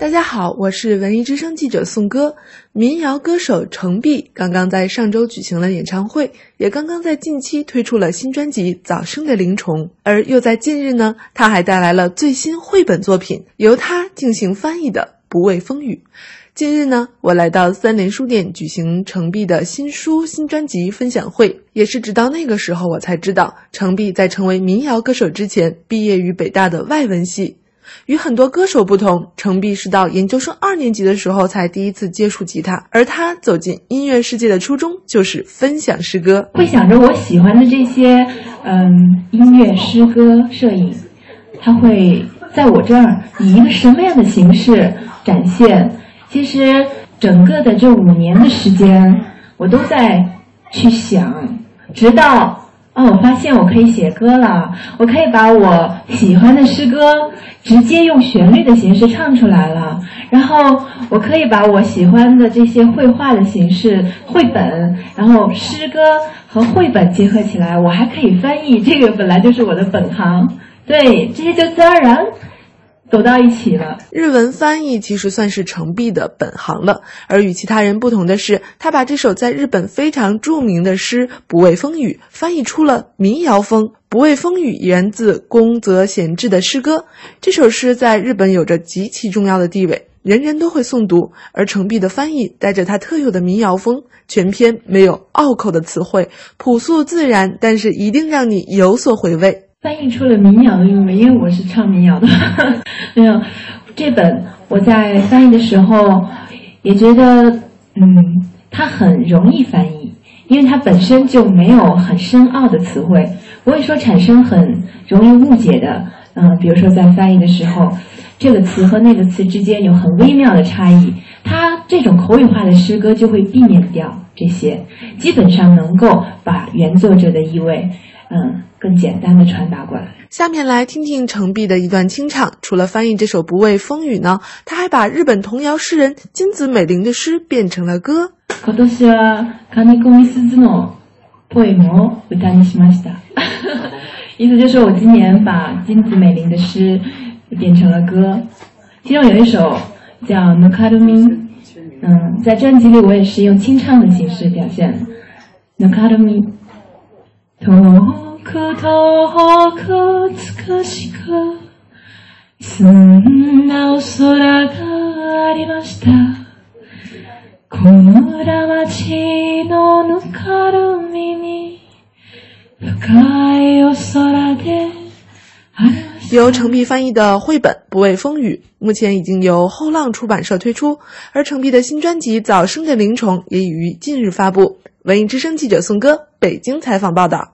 大家好，我是文艺之声记者宋歌。民谣歌手程璧刚刚在上周举行了演唱会，也刚刚在近期推出了新专辑《早生的灵虫》，而又在近日呢，他还带来了最新绘本作品，由他进行翻译的《不畏风雨》。近日呢，我来到三联书店举行程璧的新书新专辑分享会，也是直到那个时候，我才知道程璧在成为民谣歌手之前，毕业于北大的外文系。与很多歌手不同，程璧是到研究生二年级的时候才第一次接触吉他，而他走进音乐世界的初衷就是分享诗歌。会想着我喜欢的这些，嗯，音乐、诗歌、摄影，他会在我这儿以一个什么样的形式展现？其实整个的这五年的时间，我都在去想，直到。哦，我发现我可以写歌了，我可以把我喜欢的诗歌直接用旋律的形式唱出来了，然后我可以把我喜欢的这些绘画的形式，绘本，然后诗歌和绘本结合起来，我还可以翻译，这个本来就是我的本行，对，这些就自然而然。走到一起了。日文翻译其实算是程璧的本行了，而与其他人不同的是，他把这首在日本非常著名的诗《不畏风雨》翻译出了民谣风。《不畏风雨》源自宫泽贤治的诗歌，这首诗在日本有着极其重要的地位，人人都会诵读。而程璧的翻译带着他特有的民谣风，全篇没有拗口的词汇，朴素自然，但是一定让你有所回味。翻译出了民谣的韵味，因为我是唱民谣的。没有，这本我在翻译的时候也觉得，嗯，它很容易翻译，因为它本身就没有很深奥的词汇，不会说产生很容易误解的。嗯，比如说在翻译的时候，这个词和那个词之间有很微妙的差异，它这种口语化的诗歌就会避免掉这些，基本上能够把原作者的意味，嗯。更简单的传达过来。下面来听听程璧的一段清唱。除了翻译这首《不畏风雨》呢，他还把日本童谣诗人金子美玲的诗变成了歌。今年は金子みすずのポエムを歌にしました。意思就是我今年把金子美玲的诗变成了歌，其中有一首叫《ぬかるみ》。嗯，在专辑里我也是用清唱的形式表现。ぬかるみ。 遠く遠く美しく澄んだお空がありました。この裏町のぬかるみに深いお空で由程璧翻译的绘本《不畏风雨》目前已经由后浪出版社推出，而程璧的新专辑《早生的灵虫》也已于近日发布。文艺之声记者宋歌北京采访报道。